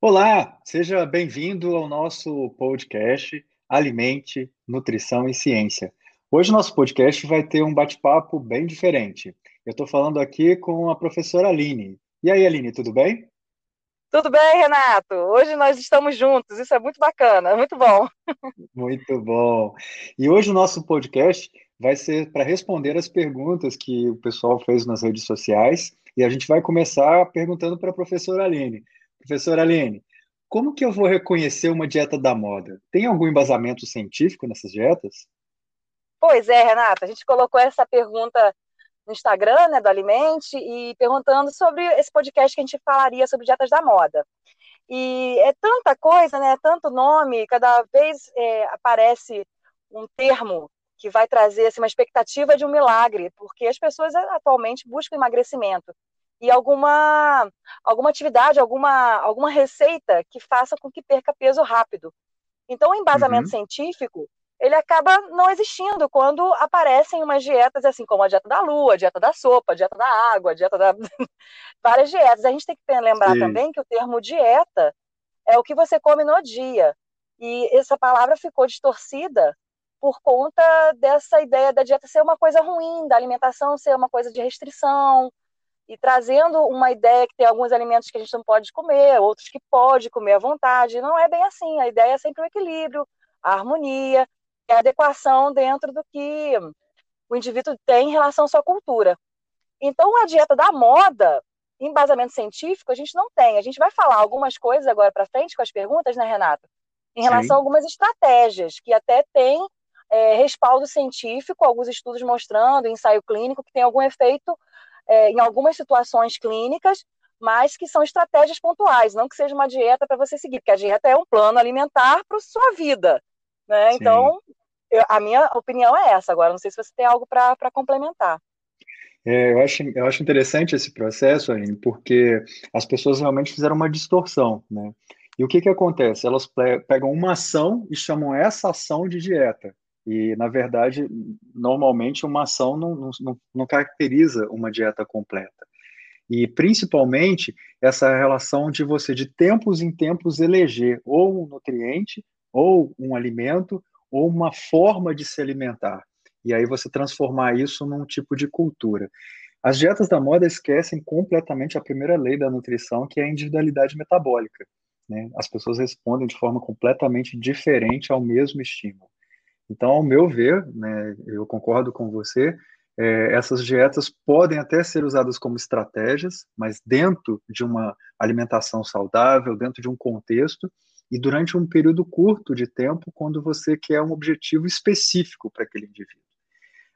Olá, seja bem-vindo ao nosso podcast Alimente, Nutrição e Ciência. Hoje nosso podcast vai ter um bate-papo bem diferente. Eu estou falando aqui com a professora Aline. E aí, Aline, tudo bem? Tudo bem, Renato? Hoje nós estamos juntos, isso é muito bacana, muito bom. Muito bom. E hoje o nosso podcast vai ser para responder as perguntas que o pessoal fez nas redes sociais. E a gente vai começar perguntando para a professora Aline. Professora Aline, como que eu vou reconhecer uma dieta da moda? Tem algum embasamento científico nessas dietas? Pois é, Renata, a gente colocou essa pergunta no Instagram, né, do Alimente, e perguntando sobre esse podcast que a gente falaria sobre dietas da moda. E é tanta coisa, né, tanto nome, cada vez é, aparece um termo que vai trazer assim, uma expectativa de um milagre, porque as pessoas atualmente buscam emagrecimento e alguma alguma atividade, alguma alguma receita que faça com que perca peso rápido. Então, o embasamento uhum. científico ele acaba não existindo quando aparecem umas dietas assim como a dieta da lua, a dieta da sopa, a dieta da água, a dieta da várias dietas. A gente tem que lembrar Sim. também que o termo dieta é o que você come no dia. E essa palavra ficou distorcida por conta dessa ideia da dieta ser uma coisa ruim, da alimentação ser uma coisa de restrição, e trazendo uma ideia que tem alguns alimentos que a gente não pode comer, outros que pode comer à vontade. Não é bem assim. A ideia é sempre o equilíbrio, a harmonia, a adequação dentro do que o indivíduo tem em relação à sua cultura. Então, a dieta da moda, embasamento científico, a gente não tem. A gente vai falar algumas coisas agora para frente com as perguntas, né, Renata? Em relação Sim. a algumas estratégias que até têm é, respaldo científico, alguns estudos mostrando, ensaio clínico, que tem algum efeito é, em algumas situações clínicas, mas que são estratégias pontuais, não que seja uma dieta para você seguir, porque a dieta é um plano alimentar para sua vida. Né? Então, eu, a minha opinião é essa. Agora, não sei se você tem algo para complementar. É, eu, acho, eu acho interessante esse processo, Aline, porque as pessoas realmente fizeram uma distorção, né? E o que, que acontece? Elas pegam uma ação e chamam essa ação de dieta. E, na verdade, normalmente uma ação não, não, não caracteriza uma dieta completa. E, principalmente, essa relação de você, de tempos em tempos, eleger ou um nutriente, ou um alimento, ou uma forma de se alimentar. E aí você transformar isso num tipo de cultura. As dietas da moda esquecem completamente a primeira lei da nutrição, que é a individualidade metabólica. Né? As pessoas respondem de forma completamente diferente ao mesmo estímulo. Então, ao meu ver, né, eu concordo com você, é, essas dietas podem até ser usadas como estratégias, mas dentro de uma alimentação saudável, dentro de um contexto, e durante um período curto de tempo, quando você quer um objetivo específico para aquele indivíduo.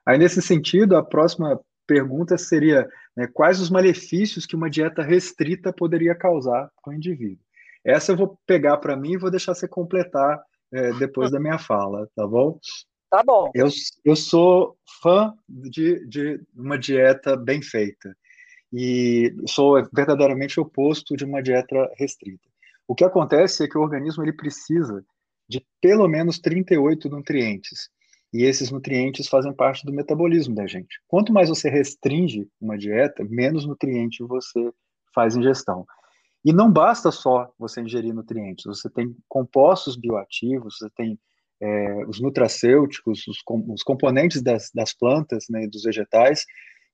Aí, nesse sentido, a próxima pergunta seria né, quais os malefícios que uma dieta restrita poderia causar com o indivíduo. Essa eu vou pegar para mim e vou deixar você completar é, depois da minha fala, tá bom? Tá bom. Eu, eu sou fã de, de uma dieta bem feita e sou verdadeiramente oposto de uma dieta restrita. O que acontece é que o organismo ele precisa de pelo menos 38 nutrientes. E esses nutrientes fazem parte do metabolismo da gente. Quanto mais você restringe uma dieta, menos nutriente você faz ingestão. E não basta só você ingerir nutrientes, você tem compostos bioativos, você tem é, os nutracêuticos, os, os componentes das, das plantas né, dos vegetais,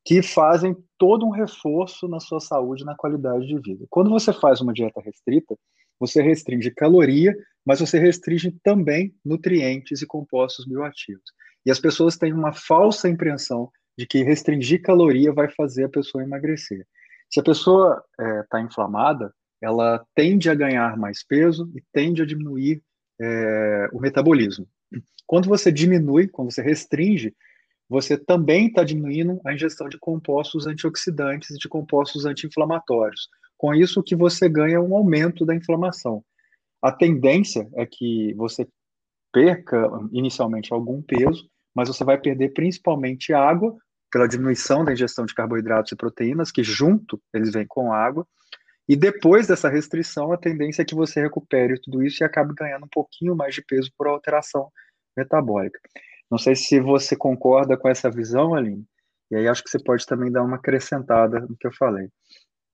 que fazem todo um reforço na sua saúde, na qualidade de vida. Quando você faz uma dieta restrita, você restringe caloria, mas você restringe também nutrientes e compostos bioativos. E as pessoas têm uma falsa impressão de que restringir caloria vai fazer a pessoa emagrecer. Se a pessoa está é, inflamada, ela tende a ganhar mais peso e tende a diminuir é, o metabolismo. Quando você diminui, quando você restringe, você também está diminuindo a ingestão de compostos antioxidantes e de compostos anti-inflamatórios. Com isso, que você ganha um aumento da inflamação. A tendência é que você perca inicialmente algum peso, mas você vai perder principalmente água, pela diminuição da ingestão de carboidratos e proteínas, que junto eles vêm com água, e depois dessa restrição, a tendência é que você recupere tudo isso e acabe ganhando um pouquinho mais de peso por alteração metabólica. Não sei se você concorda com essa visão, Aline, e aí acho que você pode também dar uma acrescentada no que eu falei.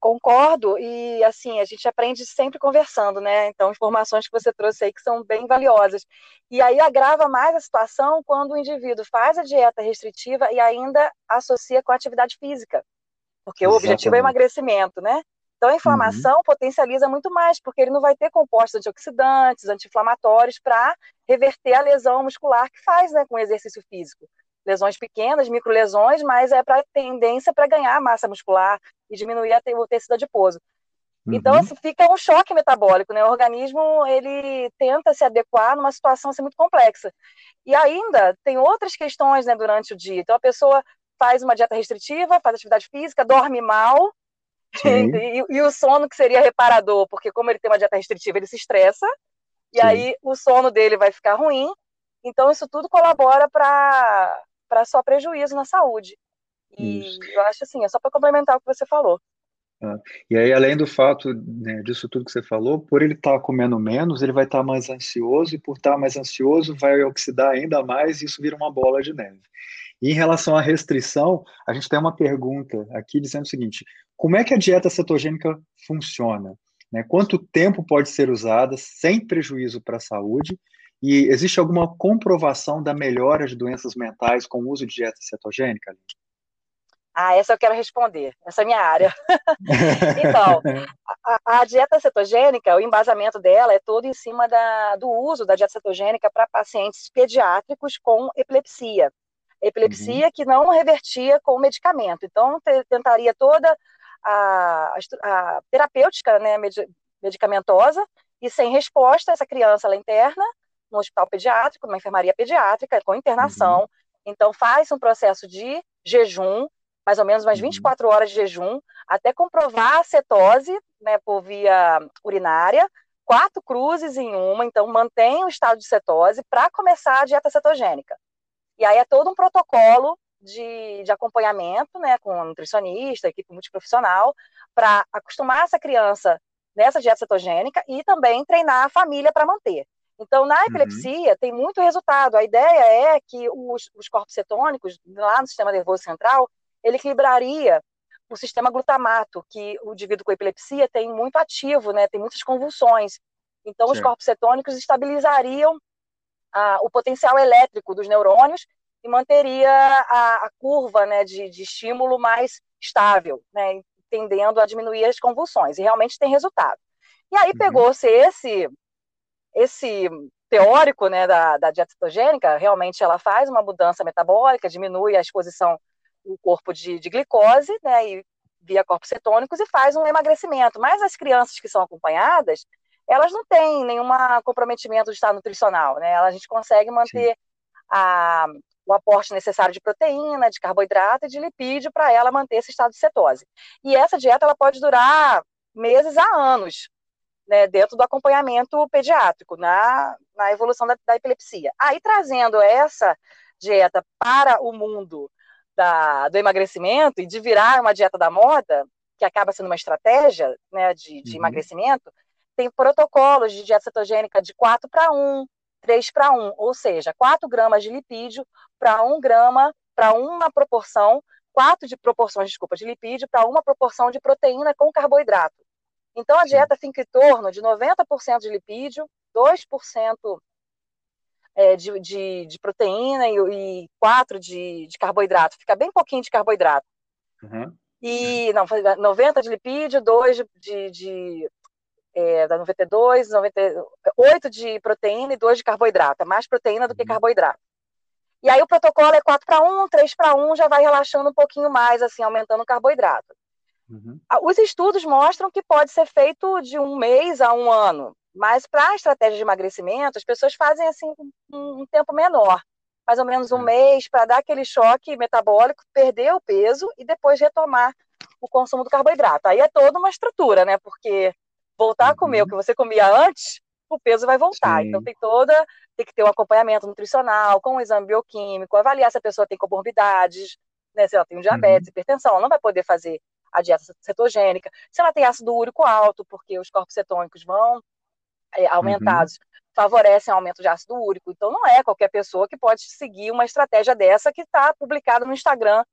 Concordo e assim a gente aprende sempre conversando, né? Então informações que você trouxe aí que são bem valiosas e aí agrava mais a situação quando o indivíduo faz a dieta restritiva e ainda associa com a atividade física, porque Exatamente. o objetivo é emagrecimento, né? Então a inflamação uhum. potencializa muito mais porque ele não vai ter compostos antioxidantes, anti-inflamatórios para reverter a lesão muscular que faz, né, com o exercício físico lesões pequenas, microlesões, mas é para tendência para ganhar massa muscular e diminuir a, o tecido adiposo. Uhum. Então, assim, fica um choque metabólico, né? O organismo, ele tenta se adequar numa situação assim, muito complexa. E ainda tem outras questões, né, durante o dia. Então, a pessoa faz uma dieta restritiva, faz atividade física, dorme mal, e, e, o sono que seria reparador, porque como ele tem uma dieta restritiva, ele se estressa, e Sim. aí o sono dele vai ficar ruim. Então, isso tudo colabora para para só prejuízo na saúde. E Isso. eu acho assim, é só para complementar o que você falou. Ah, e aí, além do fato né, disso tudo que você falou, por ele estar tá comendo menos, ele vai estar tá mais ansioso, e por estar tá mais ansioso, vai oxidar ainda mais, e isso vira uma bola de neve. E em relação à restrição, a gente tem uma pergunta aqui dizendo o seguinte: como é que a dieta cetogênica funciona? Né? Quanto tempo pode ser usada sem prejuízo para a saúde? E existe alguma comprovação da melhora de doenças mentais com o uso de dieta cetogênica? Ah, essa eu quero responder. Essa é a minha área. então, a, a, dieta cetogênica, o embasamento dela é todo em cima da, do uso da dieta cetogênica para pacientes pediátricos com epilepsia. Epilepsia uhum. que não revertia com medicamento. Então, te, tentaria toda a, a terapêutica né, medicamentosa e sem resposta, essa criança ela interna no hospital pediátrico, numa enfermaria pediátrica, com internação. Uhum. Então, faz um processo de jejum, mais ou menos umas 24 uhum. horas de jejum, até comprovar a cetose né, por via urinária, quatro cruzes em uma, então mantém o estado de cetose para começar a dieta cetogênica. E aí é todo um protocolo de, de acompanhamento, né, com nutricionista, equipe multiprofissional, para acostumar essa criança nessa dieta cetogênica e também treinar a família para manter. Então, na uhum. epilepsia, uhum. tem muito resultado. A ideia é que os, os, corpos cetônicos, lá no sistema nervoso central, ele equilibraria o sistema glutamato, que o indivíduo com epilepsia tem muito ativo, né? tem muitas convulsões. Então, os corpos cetônicos estabilizariam o potencial elétrico dos neurônios e manteria a, a curva né, de, de, estímulo mais estável, né, tendendo a diminuir as convulsões. E realmente tem resultado. E aí uhum. pegou-se esse esse teórico né, da, da dieta cetogênica, realmente ela faz uma mudança metabólica, diminui a exposição do corpo de, de glicose, né, e via corpos cetônicos e faz um emagrecimento. Mas as crianças que são acompanhadas, elas não têm nenhum comprometimento de estado nutricional, né? A gente consegue manter a, o aporte necessário de proteína, de carboidrato e de lipídio para ela manter esse estado de cetose. E essa dieta ela pode durar meses a anos, né, dentro do acompanhamento pediátrico, na, na evolução da, da, epilepsia. Aí, trazendo essa dieta para o mundo da, do emagrecimento e de virar uma dieta da moda, que acaba sendo uma estratégia né, de, de uhum. emagrecimento, tem protocolos de dieta cetogênica de 4 para 1, 3 para 1, ou seja, 4 gramas de lipídio para 1 grama, para uma proporção, 4 de proporções, desculpa, de lipídio para uma proporção de proteína com carboidrato. Então, a dieta fica em torno de 90% de lipídio, 2% é, de, de, de, proteína e, e 4% de, de, carboidrato. Fica bem pouquinho de carboidrato. Uhum. E, não, 90% de lipídio, 2% de, de é, da 92, 90, 8 de proteína e 2 de carboidrato. É mais proteína do que uhum. carboidrato. E aí o protocolo é 4 para 1, 3 para 1, já vai relaxando um pouquinho mais, assim, aumentando o carboidrato. Uhum. Ah, os estudos mostram que pode ser feito de um mês a um ano, mas para a estratégia de emagrecimento, as pessoas fazem assim um, um tempo menor, mais ou menos um uhum. mês, para dar aquele choque metabólico, perder o peso e depois retomar o consumo do carboidrato. Aí é toda uma estrutura, né? Porque voltar a comer o uhum. que você comia antes, o peso vai voltar. Sim. Então tem toda, tem que ter um acompanhamento nutricional, com um exame bioquímico, avaliar se a pessoa tem comorbidades, né? Se ela tem um diabetes, uhum. hipertensão, ela não vai poder fazer a dieta cetogênica, se ela tem ácido úrico alto, porque os corpos cetônicos vão é, aumentados, uhum. favorecem o aumento de ácido úrico. Então, não é qualquer pessoa que pode seguir uma estratégia dessa que está publicada no Instagram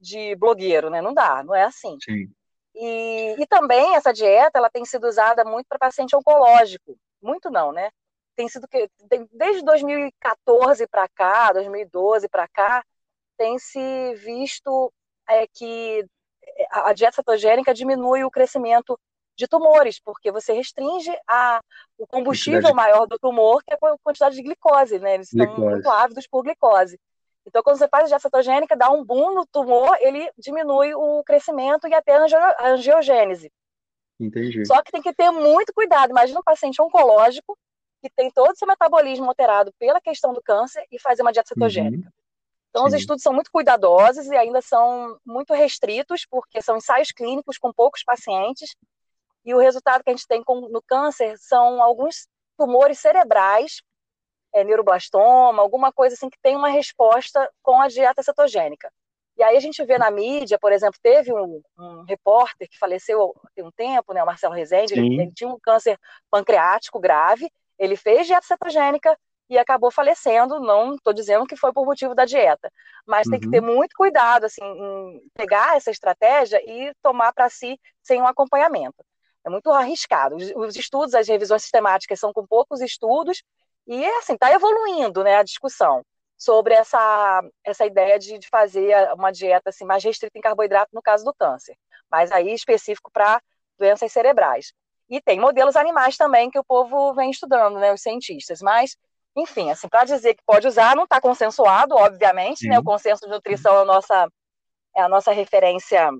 de blogueiro, né? Não dá, não é assim. Sim. E, e também essa dieta ela tem sido usada muito para paciente oncológico. Muito não, né? Tem sido que desde 2014 para cá, 2012 para cá, tem se visto é, que a dieta cetogênica diminui o crescimento de tumores, porque você restringe a, o combustível maior do tumor, que é a quantidade de glicose, né? Eles glicose. estão muito ávidos por glicose. Então, quando você faz a dieta cetogênica, dá um boom no tumor, ele diminui o crescimento e até a angiogênese. Entendi. Só que tem que ter muito cuidado. Imagina um paciente oncológico que tem todo o seu metabolismo alterado pela questão do câncer e fazer uma dieta cetogênica. Uhum. Então, Sim. os estudos são muito cuidadosos e ainda são muito restritos, porque são ensaios clínicos com poucos pacientes. E o resultado que a gente tem com, no câncer são alguns tumores cerebrais, é, neuroblastoma, alguma coisa assim que tem uma resposta com a dieta cetogênica. E aí a gente vê na mídia, por exemplo, teve um, um repórter que faleceu tem um tempo, né, o Marcelo Rezende, ele, ele, tinha um câncer pancreático grave, ele fez dieta cetogênica e acabou falecendo. Não estou dizendo que foi por motivo da dieta, mas uhum. tem que ter uhum. muito cuidado assim, em pegar essa estratégia e tomar para si sem um acompanhamento. É muito arriscado. Os, os estudos, as revisões sistemáticas são com poucos estudos e assim está evoluindo, né, a discussão sobre essa, essa ideia de, de fazer uma dieta assim, mais restrita em carboidrato no caso do câncer, mas aí específico para doenças cerebrais. E tem modelos animais também que o povo vem estudando, né, os cientistas, mas enfim, assim, para dizer que pode usar, não está consensuado, obviamente, né? O consenso de nutrição é a nossa, é a nossa referência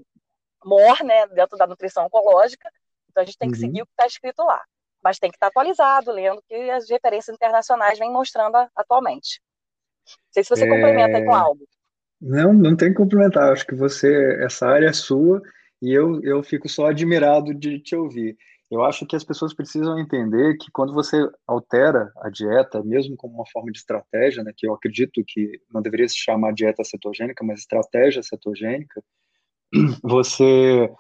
mor, né, dentro da nutrição oncológica. Então a gente tem que uhum. seguir o que está escrito lá. Mas tem que estar tá atualizado, lendo o que as referências internacionais vêm mostrando atualmente. Não sei se você é... complementa aí com algo. Não, não tem que complementar. Acho que você, essa área é sua e eu, eu fico só admirado de te ouvir. Eu acho que as pessoas precisam entender que quando você altera a dieta, mesmo como uma forma de estratégia, né, que eu acredito que não deveria se chamar dieta cetogênica, mas estratégia cetogênica, você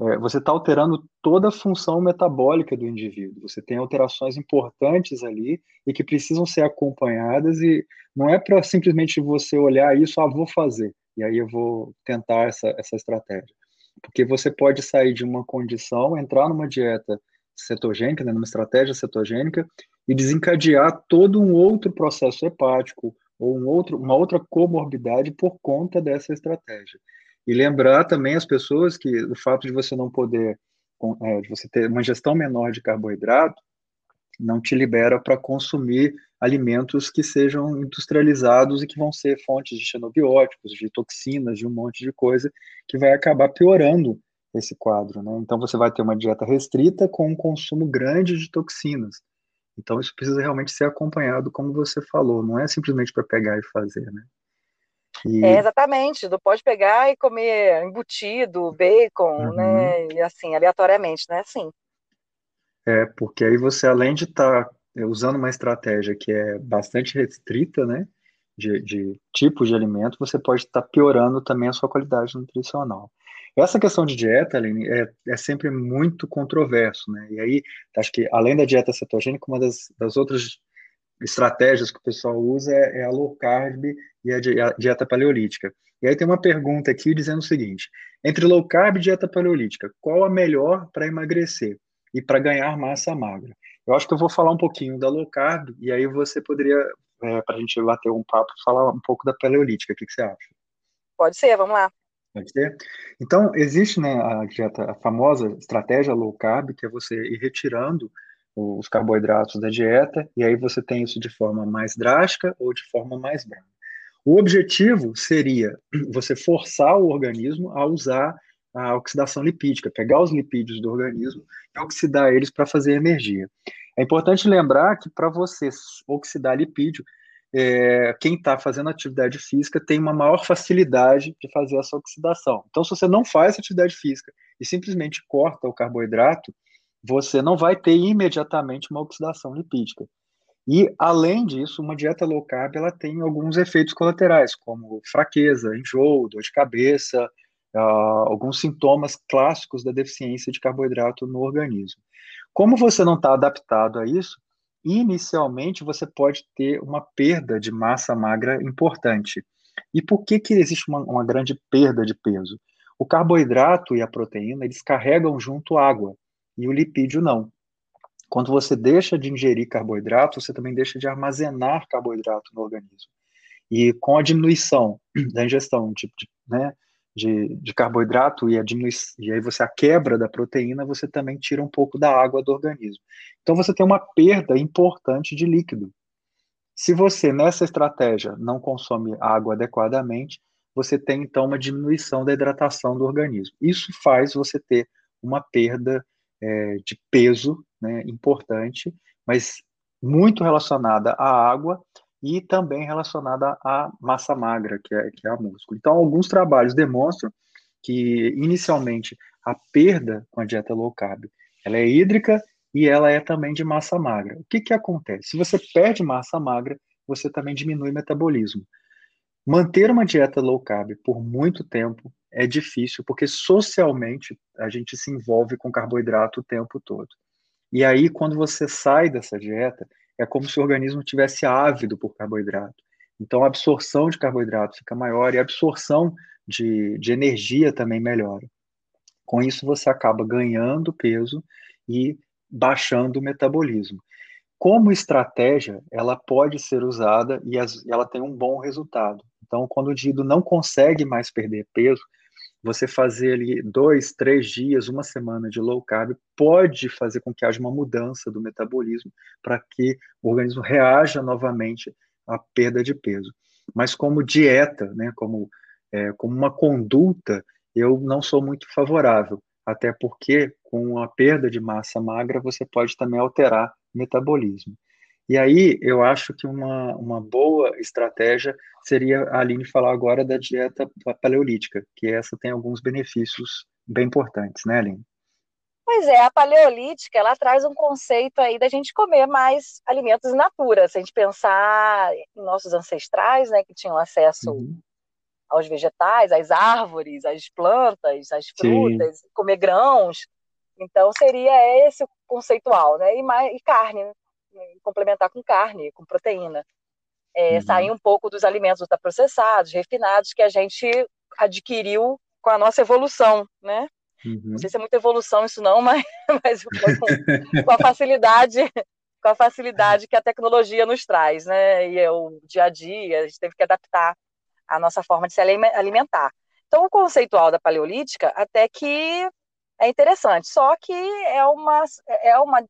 é, você está alterando toda a função metabólica do indivíduo. Você tem alterações importantes ali e que precisam ser acompanhadas e não é para simplesmente você olhar isso, ah, vou fazer e aí eu vou tentar essa essa estratégia porque você pode sair de uma condição, entrar numa dieta cetogênica, né, numa estratégia cetogênica, e desencadear todo um outro processo hepático ou um outro, uma outra comorbidade por conta dessa estratégia. E lembrar também as pessoas que o fato de você não poder, é, de você ter uma ingestão menor de carboidrato, não te libera para consumir alimentos que sejam industrializados e que vão ser fontes de xenobióticos, de toxinas, de um monte de coisa que vai acabar piorando esse quadro, né? Então você vai ter uma dieta restrita com um consumo grande de toxinas. Então isso precisa realmente ser acompanhado, como você falou, não é simplesmente para pegar e fazer, né? E... É, exatamente, não pode pegar e comer embutido, bacon, uhum. né? E assim, aleatoriamente, não é assim. É, porque aí você, além de estar tá usando uma estratégia que é bastante restrita, né, de, de tipos de alimento, você pode estar tá piorando também a sua qualidade nutricional. Essa questão de dieta, Aline, é, é sempre muito controverso, né? E aí, acho que além da dieta cetogênica, uma das, das outras estratégias que o pessoal usa é, é a low carb e a, a dieta paleolítica. E aí tem uma pergunta aqui dizendo o seguinte: entre low carb e dieta paleolítica, qual a melhor para emagrecer? E para ganhar massa magra. Eu acho que eu vou falar um pouquinho da low carb, e aí você poderia, é, para a gente bater um papo, falar um pouco da paleolítica. O que, que você acha? Pode ser, vamos lá. Pode ser? Então, existe né, a dieta, a famosa estratégia low carb, que é você ir retirando os carboidratos da dieta, e aí você tem isso de forma mais drástica ou de forma mais branda. O objetivo seria você forçar o organismo a usar a oxidação lipídica, pegar os lipídios do organismo e oxidar eles para fazer energia. É importante lembrar que para você oxidar lipídio, é, quem está fazendo atividade física tem uma maior facilidade de fazer essa oxidação. Então, se você não faz atividade física e simplesmente corta o carboidrato, você não vai ter imediatamente uma oxidação lipídica. E, além disso, uma dieta low carb ela tem alguns efeitos colaterais, como fraqueza, enjoo, dor de cabeça, uh, alguns sintomas clássicos da deficiência de carboidrato no organismo. Como você não está adaptado a isso, inicialmente você pode ter uma perda de massa magra importante. E por que, que existe uma, uma grande perda de peso? O carboidrato e a proteína, eles carregam junto água, e o lipídio não. Quando você deixa de ingerir carboidrato, você também deixa de armazenar carboidrato no organismo. E com a diminuição da ingestão de, de, né, de, de carboidrato e, a e aí você a quebra da proteína, você também tira um pouco da água do organismo. Então você tem uma perda importante de líquido. Se você, nessa estratégia, não consome água adequadamente, você tem então uma diminuição da hidratação do organismo. Isso faz você ter uma perda é, de peso né, importante, mas muito relacionada à água e também relacionada à massa magra, que é, que é a músculo. Então, alguns trabalhos demonstram que, inicialmente, a perda com a dieta low carb, ela é hídrica e ela é também de massa magra. O que, que acontece? Se você perde massa magra, você também diminui o metabolismo. Manter uma dieta low carb por muito tempo é difícil, porque socialmente a gente se envolve com carboidrato o tempo todo. E aí, quando você sai dessa dieta, é como se o organismo tivesse ávido por carboidrato. Então, a absorção de carboidrato fica maior e a absorção de, de energia também melhora. Com isso, você acaba ganhando peso e baixando o metabolismo. Como estratégia, ela pode ser usada e as, ela tem um bom resultado. Então, quando o indivíduo não consegue mais perder peso, você fazer ali dois, três dias, uma semana de low carb pode fazer com que haja uma mudança do metabolismo para que o organismo reaja novamente à perda de peso. Mas como dieta, né, como, é, como uma conduta, eu não sou muito favorável, até porque com a perda de massa magra você pode também alterar o metabolismo. E aí eu acho que uma, uma boa estratégia seria a Aline falar agora da dieta paleolítica, que essa tem alguns benefícios bem importantes, né, Aline? Pois é, a paleolítica, ela traz um conceito aí da gente comer mais alimentos in natura. Se a gente pensar em nossos ancestrais, né, que tinham acesso uhum. aos vegetais, às árvores, às plantas, às frutas, Sim. comer grãos. Então, seria esse o conceitual, né? E, mais, e carne, né? Complementar com carne, com proteína. É, uhum. Sair um pouco dos alimentos ultraprocessados, refinados, que a gente adquiriu com a nossa evolução, né? Uhum. Não sei se é muita evolução isso não, mas, mas com, com, a facilidade com a facilidade que a tecnologia nos traz, né? E é o dia a dia, a gente teve que adaptar a nossa forma de se alimentar. Então, o conceitual da paleolítica até que é interessante, só que é uma, é uma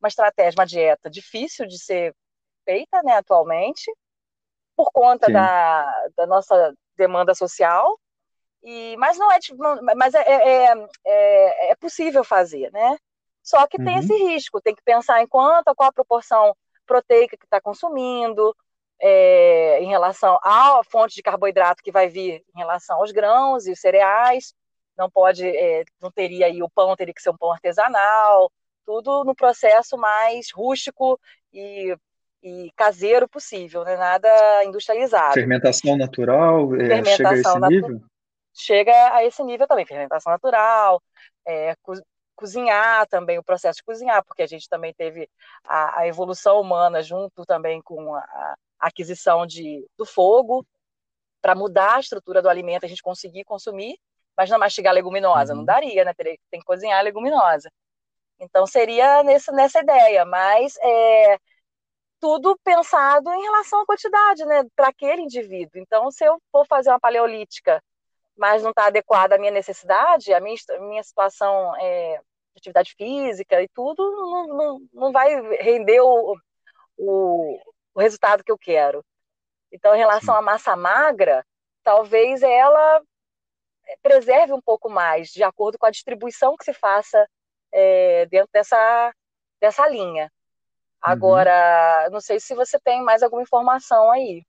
uma estratégia, uma dieta difícil de ser feita, né, atualmente, por conta da, da nossa demanda social. E, mas não é, mas é, é, é, é possível fazer, né? Só que tem uhum. esse risco, tem que pensar em quanto, qual a proporção proteica que está consumindo, é, em relação à fonte de carboidrato que vai vir em relação aos grãos e os cereais. Não pode, é, não teria aí o pão, teria que ser um pão artesanal, tudo no processo mais rústico e, e caseiro possível, né? nada industrializado. Fermentação natural é, Fermentação chega a esse nível? Chega a esse nível também, fermentação natural, é, co cozinhar também, o processo de cozinhar, porque a gente também teve a, a evolução humana junto também com a, a aquisição de, do fogo, para mudar a estrutura do alimento, a gente conseguir consumir, mas não mastigar leguminosa, uhum. não daria, né? Tem que cozinhar a leguminosa. Então seria nesse, nessa ideia, mas é, tudo pensado em relação à quantidade, né, para aquele indivíduo. Então, se eu for fazer uma paleolítica, mas não está adequada à minha necessidade, à minha, minha situação é, de atividade física e tudo, não, não, não vai render o, o, o resultado que eu quero. Então, em relação à massa magra, talvez ela preserve um pouco mais, de acordo com a distribuição que se faça é, dentro dessa, dessa linha. Uhum. Agora, uhum. não sei se você tem mais alguma informação aí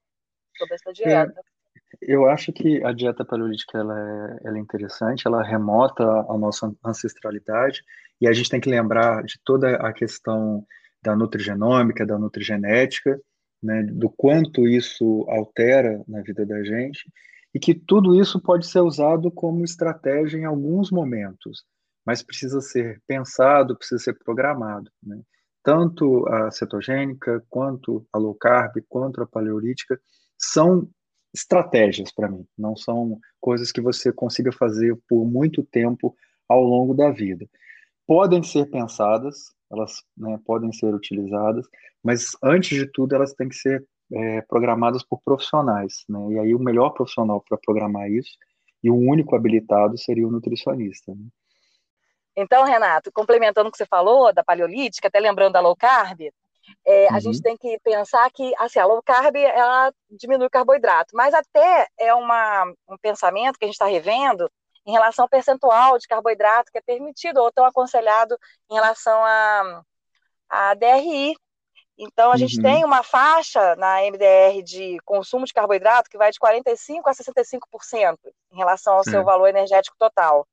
sobre essa dieta. É, eu acho que a dieta paleolítica ela é, ela é interessante, ela remota a nossa ancestralidade, e a gente tem que lembrar de toda a questão da nutrigenômica, da nutrigenética, né, do quanto isso altera na vida da gente, e que tudo isso pode ser usado como estratégia em alguns momentos mas precisa ser pensado, precisa ser programado. Né? Tanto a cetogênica, quanto a low carb, quanto a paleolítica, são estratégias para mim, não são coisas que você consiga fazer por muito tempo ao longo da vida. Podem ser pensadas, elas né, podem ser utilizadas, mas antes de tudo elas têm que ser é, programadas por profissionais, né? E aí o melhor profissional para programar isso e o único habilitado seria o nutricionista. Né? Então, Renato, complementando o que você falou da paleolítica, até lembrando da low carb, é, uhum. a gente tem que pensar que assim, a low carb ela diminui o carboidrato, mas até é uma, um pensamento que a gente está revendo em relação ao percentual de carboidrato que é permitido ou tão aconselhado em relação a, a DRI. Então, a uhum. gente tem uma faixa na MDR de consumo de carboidrato que vai de 45% a 65% em relação ao seu valor energético total.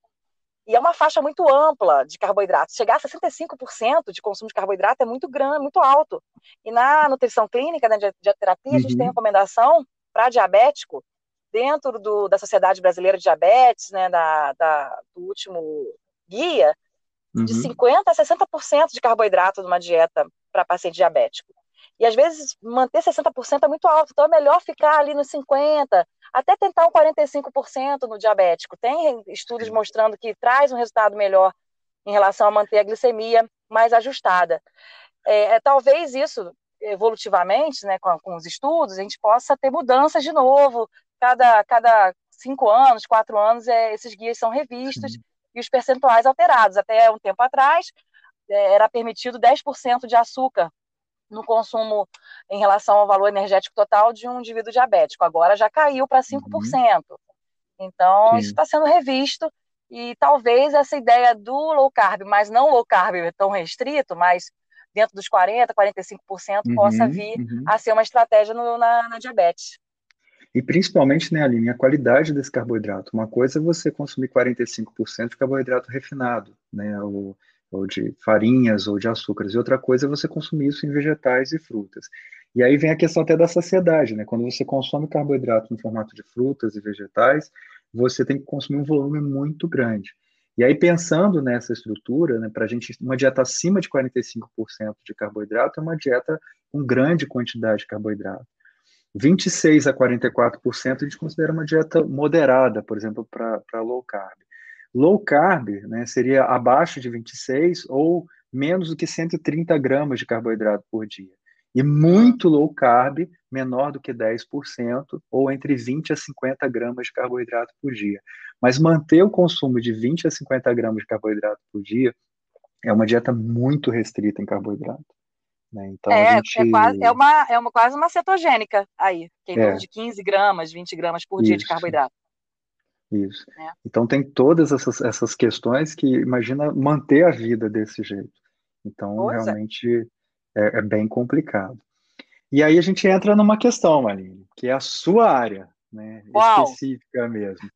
E é uma faixa muito ampla de carboidrato. Chegar a 65% de consumo de carboidrato é muito grande, muito alto. E na nutrição clínica, na dietoterapia, uhum. a gente tem uhum. recomendação para diabético, dentro do, da Sociedade Brasileira de Diabetes, né, da, da do último guia, uhum. de 50% a 60% de carboidrato numa dieta para paciente diabético. E às vezes manter 60% é muito alto, então é melhor ficar ali nos 50%, até tentar um 45% no diabético. Tem estudos mostrando que traz um resultado melhor em relação a manter a glicemia mais ajustada. É, é talvez isso, evolutivamente, né, com, com, os estudos, a gente possa ter mudanças de novo. Cada, cada cinco anos, quatro anos, é, esses guias são revistos Sim. e os percentuais alterados. Até um tempo atrás, é, era permitido 10% de açúcar no consumo em relação ao valor energético total de um indivíduo diabético. Agora já caiu para 5%. Uhum. Então, Sim. isso está sendo revisto e talvez essa ideia do low carb, mas não low carb tão restrito, mas dentro dos 40%, 45% uhum, possa vir uhum. a ser uma estratégia no, na, na, diabetes. E principalmente, né, Aline, a qualidade desse carboidrato. Uma coisa é você consumir 45% de carboidrato refinado, né, o, ou de farinhas ou de açúcares. E outra coisa é você consumir isso em vegetais e frutas. E aí vem a questão até da saciedade, né? Quando você consome carboidrato no formato de frutas e vegetais, você tem que consumir um volume muito grande. E aí, pensando nessa estrutura, né, para a gente, uma dieta acima de 45% de carboidrato é uma dieta com grande quantidade de carboidrato. 26 a 44% a gente considera uma dieta moderada, por exemplo, para low carb. Low carb né, seria abaixo de 26 ou menos do que 130 gramas de carboidrato por dia. E muito low carb, menor do que 10%, ou entre 20 a 50 gramas de carboidrato por dia. Mas manter o consumo de 20 a 50 gramas de carboidrato por dia é uma dieta muito restrita em carboidrato. Né? Então, é, gente... é, quase, é, uma, é uma, quase uma cetogênica aí, que é em torno é. de 15 gramas, 20 gramas por Isso. dia de carboidrato. Isso. É. Então tem todas essas, essas questões que imagina manter a vida desse jeito. Então é. realmente é. É, bem complicado. E aí a gente entra numa questão, Maline, que é a sua área, né, específica mesmo.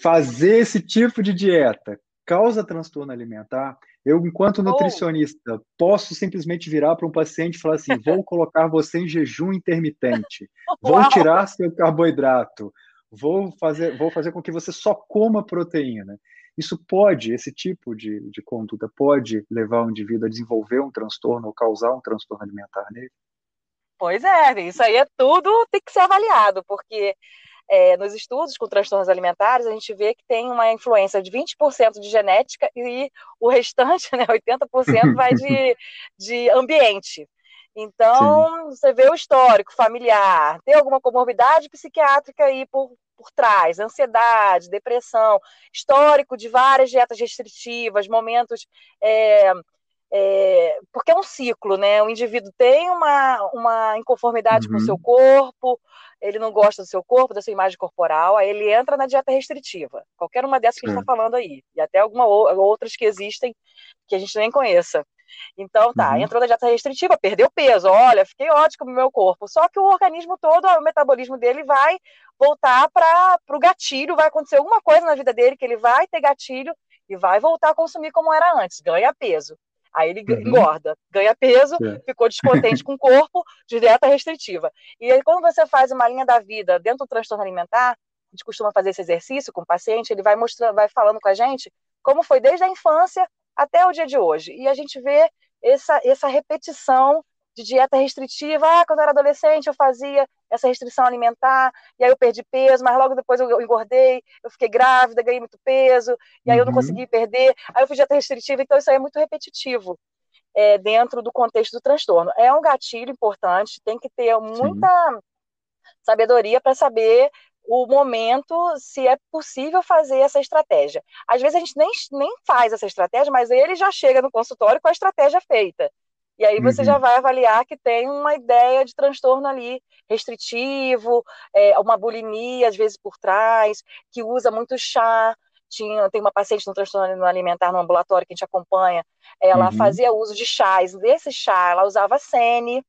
Fazer esse tipo de dieta causa transtorno alimentar? Eu, enquanto nutricionista, posso simplesmente virar para um paciente e falar assim: vou colocar você em jejum intermitente, vou tirar seu carboidrato, vou fazer, vou fazer com que você só coma proteína. Isso pode, esse tipo de, de conduta pode levar o indivíduo a desenvolver um transtorno ou causar um transtorno alimentar nele? Pois é, isso aí é tudo tem que ser avaliado, porque é, nos estudos com transtornos alimentares, a gente vê que tem uma influência de 20% de genética e o restante, né, 80%, vai de, de ambiente. Então, Sim. você vê o histórico familiar, tem alguma comorbidade psiquiátrica aí por, por trás, ansiedade, depressão, histórico de várias dietas restritivas, momentos. É, é, porque é um ciclo, né? O indivíduo tem uma, uma inconformidade uhum. com o seu uhum. corpo, ele não gosta do seu corpo, da sua imagem corporal, aí ele entra na dieta restritiva. Qualquer uma dessas que a gente está falando aí. E até algumas outras que existem que a gente nem conheça. Então, tá, uhum. entrou na dieta restritiva, perdeu peso, olha, fiquei ótimo no meu corpo. Só que o organismo todo, o metabolismo dele vai voltar para o gatilho, vai acontecer alguma coisa na vida dele que ele vai ter gatilho e vai voltar a consumir como era antes, ganha peso. Aí ele uhum. engorda, ganha peso, é. ficou descontente com o corpo, de dieta restritiva. E aí, quando você faz uma linha da vida dentro do transtorno alimentar, a gente costuma fazer esse exercício com o paciente, ele vai mostrando, vai falando com a gente como foi desde a infância até o dia de hoje. E a gente vê essa, essa repetição de dieta restritiva. Ah, quando eu era adolescente, eu fazia essa restrição alimentar, e aí eu perdi peso, mas logo depois eu engordei, eu fiquei grávida, ganhei muito peso, e aí eu não uhum. consegui perder. Aí eu fiz dieta restritiva, então isso aí é muito repetitivo. É, dentro do contexto do transtorno. É um gatilho importante, tem que ter muita Sim. sabedoria para saber o momento se é possível fazer essa estratégia. Às vezes a gente nem, nem faz essa estratégia, mas ele já chega no consultório com a estratégia feita. E aí você uhum. já vai avaliar que tem uma ideia de transtorno ali restritivo, é, uma bulimia às vezes por trás, que usa muito chá. Tinha, tem uma paciente no transtorno alimentar no ambulatório que a gente acompanha, ela uhum. fazia uso de chás. Desse chá, ela usava sene,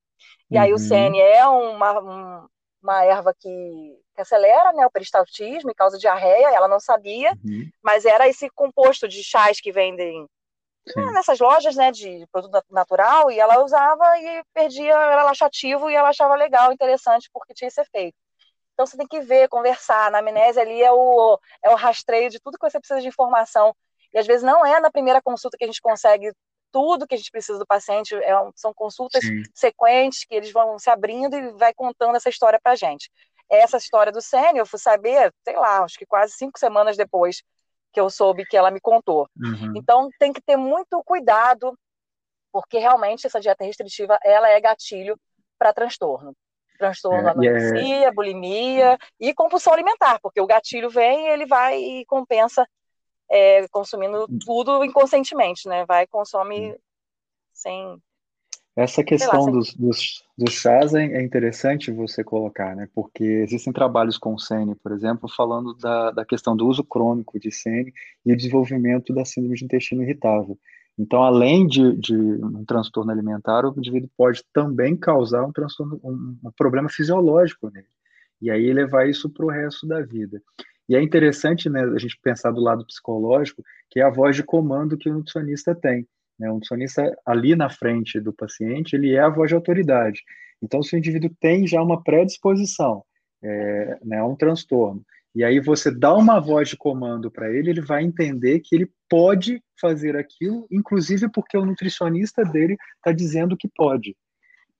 e aí o uhum. sene é uma, um, uma erva que, que, acelera né, o peristaltismo e causa diarreia, ela não sabia, uhum. mas era esse composto de chás que vendem Sim. nessas lojas né, de produto natural, e ela usava e perdia, era laxativo e ela achava legal, interessante, porque tinha esse efeito. Então você tem que ver, conversar. Na amnésia ali é o, é o rastreio de tudo que você precisa de informação. E às vezes não é na primeira consulta que a gente consegue tudo que a gente precisa do paciente, é, são consultas Sim. sequentes que eles vão se abrindo e vai contando essa história para a gente. Essa história do Sênior, eu fui saber, sei lá, acho que quase cinco semanas depois que eu soube que ela me contou. Uhum. Então tem que ter muito cuidado, porque realmente essa dieta restritiva ela é gatilho para transtorno. Transtorno, é, anorexia, é... bulimia e compulsão alimentar, porque o gatilho vem e ele vai e compensa é, consumindo tudo inconscientemente, né? Vai consome sem essa questão lá, dos, dos, dos, chás é, é interessante você colocar, né? Porque existem trabalhos com Sene, por exemplo, falando da, da questão do uso crônico de Sene e o desenvolvimento da síndrome de intestino irritável. Então, além de, de um transtorno alimentar, o indivíduo pode também causar um transtorno, um, um problema fisiológico nele. E aí levar isso para o resto da vida. E é interessante né, a gente pensar do lado psicológico, que é a voz de comando que o nutricionista tem. Né? O nutricionista, ali na frente do paciente, ele é a voz de autoridade. Então, se o indivíduo tem já uma predisposição é, né, a um transtorno, e aí você dá uma voz de comando para ele, ele vai entender que ele pode fazer aquilo, inclusive porque o nutricionista dele está dizendo que pode.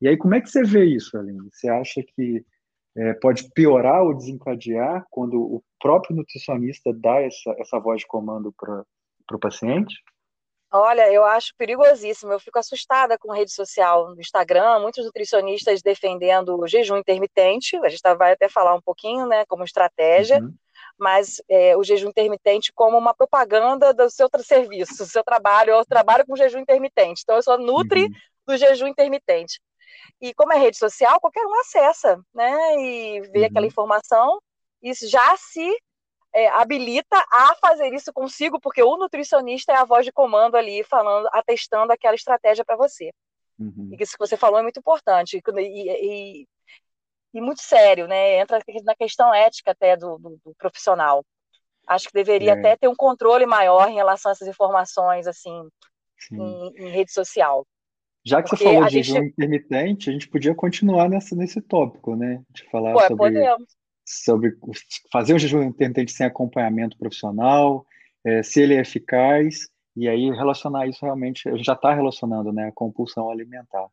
E aí, como é que você vê isso, Aline? Você acha que é, pode piorar ou desencadear quando o próprio nutricionista dá essa, essa voz de comando para o paciente? Olha, eu acho perigosíssimo. Eu fico assustada com rede social, no Instagram, muitos nutricionistas defendendo o jejum intermitente. A gente tá, vai até falar um pouquinho, né, como estratégia, uhum. mas é, o jejum intermitente como uma propaganda do seu serviço, do seu trabalho. Eu trabalho com jejum intermitente, então eu sou nutri uhum. do jejum intermitente. E como é rede social, qualquer um acessa, né, e vê uhum. aquela informação e já se é, habilita a fazer isso consigo, porque o nutricionista é a voz de comando ali, falando, atestando aquela estratégia para você. Uhum. E isso que você falou é muito importante e, e, e, muito sério, né? Entra na questão ética até do, do, do profissional. Acho que deveria é. até ter um controle maior em relação a essas informações, assim, em, em, rede social. Já que Porque você falou de jejum gente... intermitente, a gente podia continuar nessa, nesse tópico, né? De falar Pô, sobre podemos sobre fazer o jejum intermitente sem acompanhamento profissional, é, se ele é eficaz, e aí relacionar isso realmente, já está relacionando, né, a compulsão alimentar.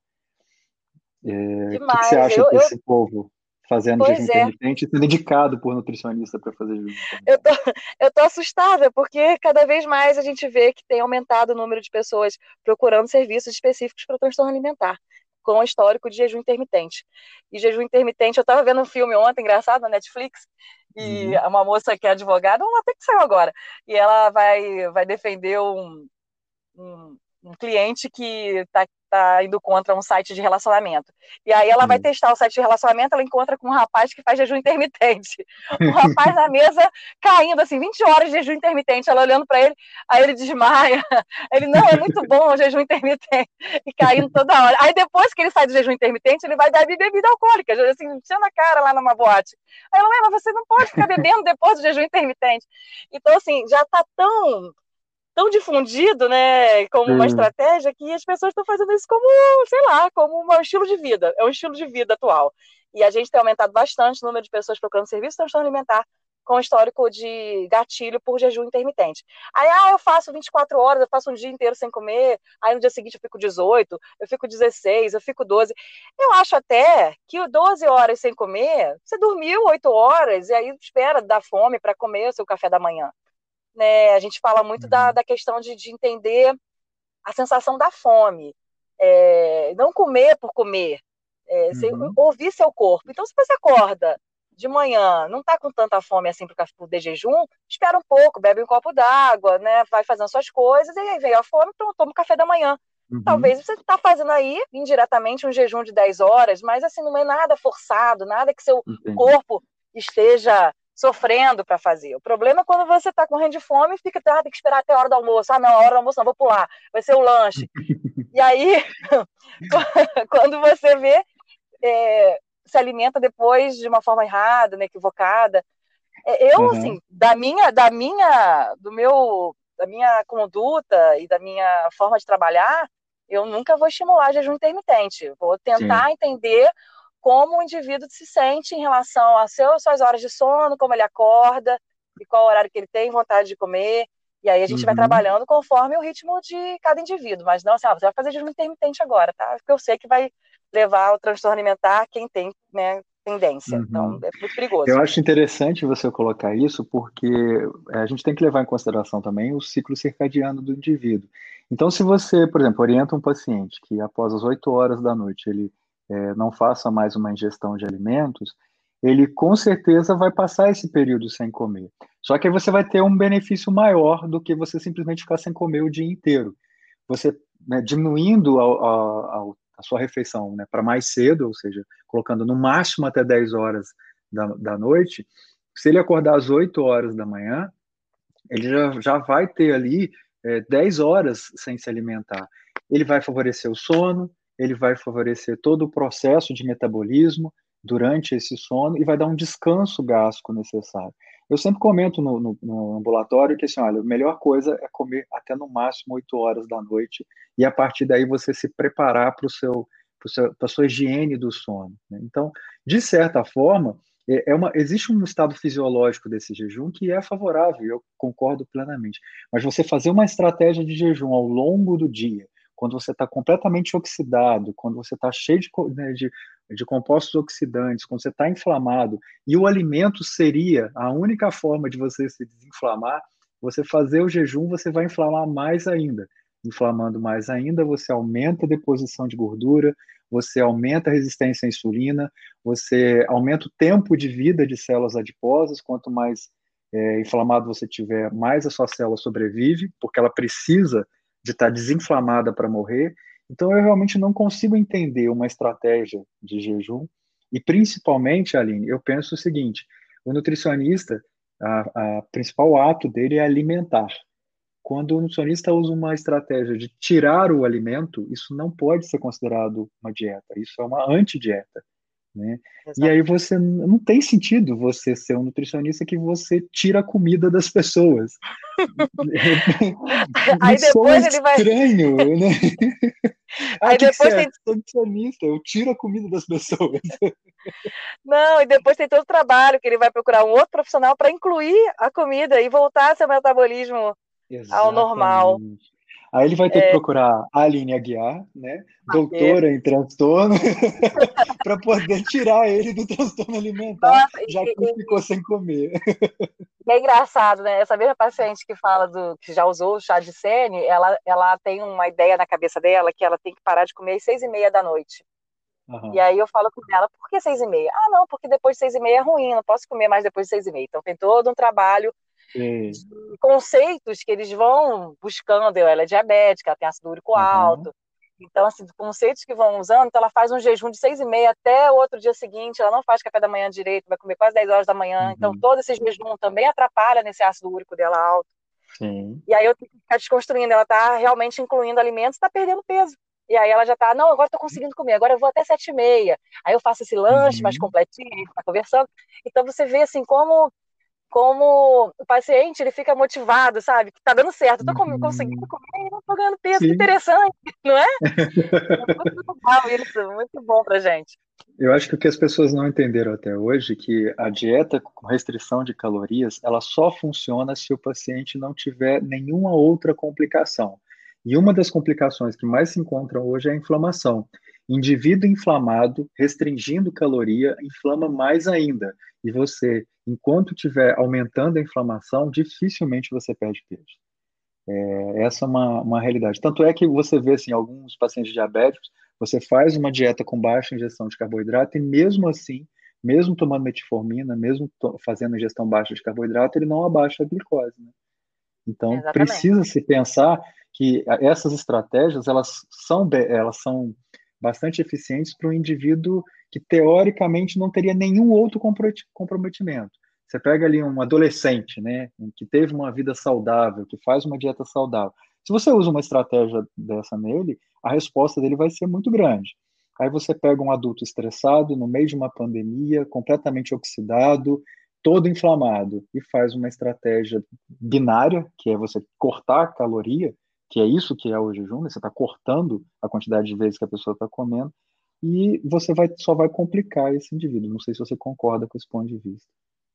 É, o que, que, você acha eu, desse eu... povo fazendo pois jejum é. intermitente e sendo indicado por nutricionista para fazer jejum Eu tô, eu tô assustada, porque cada vez mais a gente vê que tem aumentado o número de pessoas procurando serviços específicos para o transtorno alimentar com histórico de jejum intermitente. E jejum intermitente, eu estava vendo um filme ontem, engraçado, na Netflix, e uhum. uma moça que é advogada, uma até que saiu agora, e ela vai, vai defender um, um, um cliente que está tá indo contra um site de relacionamento. E aí ela vai uhum. testar o site de relacionamento, ela encontra com um rapaz que faz jejum intermitente. Um rapaz na mesa caindo, assim, 20 horas de jejum intermitente, ela olhando para ele, aí ele desmaia. Ele, não, é muito bom o jejum intermitente. E caindo toda hora. Aí depois que ele sai do jejum intermitente, ele vai beber bebida alcoólica, assim, enchendo a cara lá numa boate. Aí ela, mas você não pode ficar bebendo depois do jejum intermitente. Então, assim, já está tão tão difundido, né, como uma estratégia que as pessoas estão fazendo isso como, sei lá, como um estilo de vida, é um estilo de vida atual. E a gente tem aumentado bastante o número de pessoas procurando serviço de transtorno alimentar com histórico de gatilho por jejum intermitente. Aí, ah, eu faço 24 horas, eu faço um dia inteiro sem comer, aí no dia seguinte eu fico 18, eu fico 16, eu fico 12. Eu acho até que 12 horas sem comer, você dormiu 8 horas e aí espera dar fome para comer o seu café da manhã. Né? A gente fala muito da, uhum. da questão de, de entender a sensação da fome. É, não comer por comer, é, uhum. ouvir seu corpo. Então, se você acorda de manhã, não está com tanta fome assim para o de jejum, espera um pouco, bebe um copo d'água, né, vai fazendo suas coisas, e aí veio a fome, então toma o café da manhã. Uhum. Talvez você está fazendo aí, indiretamente, um jejum de 10 horas, mas assim, não é nada forçado, nada que seu Entendi. corpo esteja sofrendo para fazer. O problema é quando você está com de fome e fica, ah, tem que esperar até a hora do almoço. Ah, não, a hora do almoço não, vou pular, vai ser o lanche. e aí, quando você vê, é, se alimenta depois de uma forma errada, né, equivocada. É, eu, uhum. assim, da minha, da minha, do meu, da minha conduta e da minha forma de trabalhar, eu nunca vou estimular jejum intermitente. Vou tentar Sim. entender como o indivíduo se sente em relação às suas horas de sono, como ele acorda e qual horário que ele tem vontade de comer. E aí a gente uhum. vai trabalhando conforme o ritmo de cada indivíduo. Mas não assim, ah, você vai fazer jejum intermitente agora, tá? Porque eu sei que vai levar ao transtorno alimentar quem tem né, tendência. Então, uhum. Então, é muito perigoso. Eu acho interessante você colocar isso, porque é, a gente tem que levar em consideração também o ciclo circadiano do indivíduo. Então, se você, por exemplo, orienta um paciente que após as 8 horas da noite ele é, não faça mais uma ingestão de alimentos, ele com certeza vai passar esse período sem comer. Só que aí você vai ter um benefício maior do que você simplesmente ficar sem comer o dia inteiro. Você né, diminuindo ao, ao, a sua refeição né, para mais cedo, ou seja, colocando no máximo até 10 horas da, da noite, se ele acordar às 8 horas da manhã, ele já, já vai ter ali é, 10 horas sem se alimentar. Ele vai favorecer o sono, ele vai favorecer todo o processo de metabolismo durante esse sono e vai dar um descanso gástrico necessário. Eu sempre comento no, no, no, ambulatório que assim, olha, a melhor coisa é comer até no máximo 8 horas da noite e a partir daí você se preparar para seu para a sua higiene do sono. Né? Então, de certa forma, é, é uma, existe um estado fisiológico desse jejum que é favorável, eu concordo plenamente. Mas você fazer uma estratégia de jejum ao longo do dia, quando você está completamente oxidado, quando você está cheio de, né, de de compostos oxidantes, quando você está inflamado, e o alimento seria a única forma de você se desinflamar, você fazer o jejum, você vai inflamar mais ainda. Inflamando mais ainda, você aumenta a deposição de gordura, você aumenta a resistência à insulina, você aumenta o tempo de vida de células adiposas. Quanto mais é, inflamado você tiver, mais a sua célula sobrevive, porque ela precisa de estar tá desinflamada para morrer. Então, eu realmente não consigo entender uma estratégia de jejum. E, principalmente, Aline, eu penso o seguinte: o nutricionista, a, principal ato dele é alimentar. Quando o nutricionista usa uma estratégia de tirar o alimento, isso não pode ser considerado uma dieta, isso é uma antidieta. Né? E aí você não tem sentido você ser um nutricionista que você tira a comida das pessoas. aí depois ele vai estranho, né? Aí ah, depois tem nutricionista, eu tiro a comida das pessoas. Não, e depois tem todo o trabalho que ele vai procurar um outro profissional para incluir a comida e voltar seu metabolismo Exatamente. ao normal. Aí ele vai ter é... que procurar a Aline Aguiar, né? Doutora em transtorno, para poder tirar ele do transtorno alimentar, Nossa, já que ele ficou sem comer. É engraçado, né? Essa mesma paciente que fala do que já usou o chá de sene, ela, ela tem uma ideia na cabeça dela que ela tem que parar de comer às seis e meia da noite. Uhum. E aí eu falo com ela, por que seis e meia? Ah, não, porque depois de seis e meia é ruim, não posso comer mais depois de seis e meia. Então tem todo um trabalho conceitos que eles vão buscando. Ela é diabética, ela tem ácido úrico uhum. alto. Então, assim, conceitos que vão usando, então ela faz um jejum de seis e meia até o outro dia seguinte, ela não faz café da manhã direito, vai comer quase 10 horas da manhã. Então, uhum. Então, todo esse jejum também atrapalha nesse ácido úrico dela alto. Sim. E aí eu tenho que ficar desconstruindo, ela está realmente incluindo alimentos, está perdendo peso. E aí ela já está, não, agora estou conseguindo comer, agora eu vou até sete e meia. Aí eu faço esse lanche uhum. mais completinho, está conversando. Então você vê assim como como o paciente ele fica motivado, sabe? Que tá dando certo, tô uhum. conseguindo comer não tô ganhando peso, Sim. que interessante, não é? é muito legal isso, muito bom pra gente. Eu acho que o que as pessoas não entenderam até hoje é que a dieta com restrição de calorias, ela só funciona se o paciente não tiver nenhuma outra complicação. E uma das complicações que mais se encontram hoje é a inflamação. Indivíduo inflamado, restringindo caloria, inflama mais ainda. E você, enquanto estiver aumentando a inflamação, dificilmente você perde peso. É, essa é uma, uma realidade. Tanto é que você vê assim, alguns pacientes diabéticos, você faz uma dieta com baixa ingestão de carboidrato e mesmo assim, mesmo tomando metformina, mesmo fazendo ingestão baixa de carboidrato, ele não abaixa a glicose. Né? Então, precisa se pensar que essas estratégias elas são elas são bastante eficientes para um indivíduo que teoricamente não teria nenhum outro comprometimento. Você pega ali um adolescente, né, que teve uma vida saudável, que faz uma dieta saudável. Se você usa uma estratégia dessa nele, a resposta dele vai ser muito grande. Aí você pega um adulto estressado, no meio de uma pandemia, completamente oxidado, todo inflamado, e faz uma estratégia binária, que é você cortar a caloria, que é isso que é o jejum, né? você está cortando a quantidade de vezes que a pessoa está comendo, e você vai, só vai complicar esse indivíduo. Não sei se você concorda com esse ponto de vista.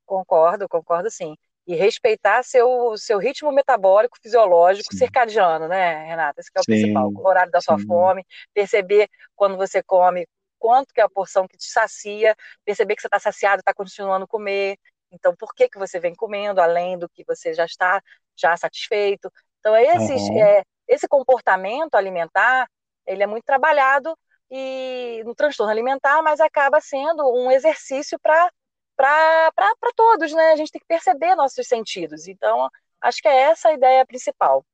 Concordo, concordo sim. E respeitar seu, seu ritmo metabólico, fisiológico, sim. circadiano, né, Renata? Esse é o sim, principal. O horário da sua sim. fome, perceber quando você come, quanto que é a porção que te sacia, perceber que você está saciado, está continuando a comer. Então, por que, que você vem comendo, além do que você já está já satisfeito? Então, esses, uhum. é, esse comportamento alimentar, ele é muito trabalhado e no transtorno alimentar, mas acaba sendo um exercício para todos, né? A gente tem que perceber nossos sentidos. Então, acho que é essa a ideia principal.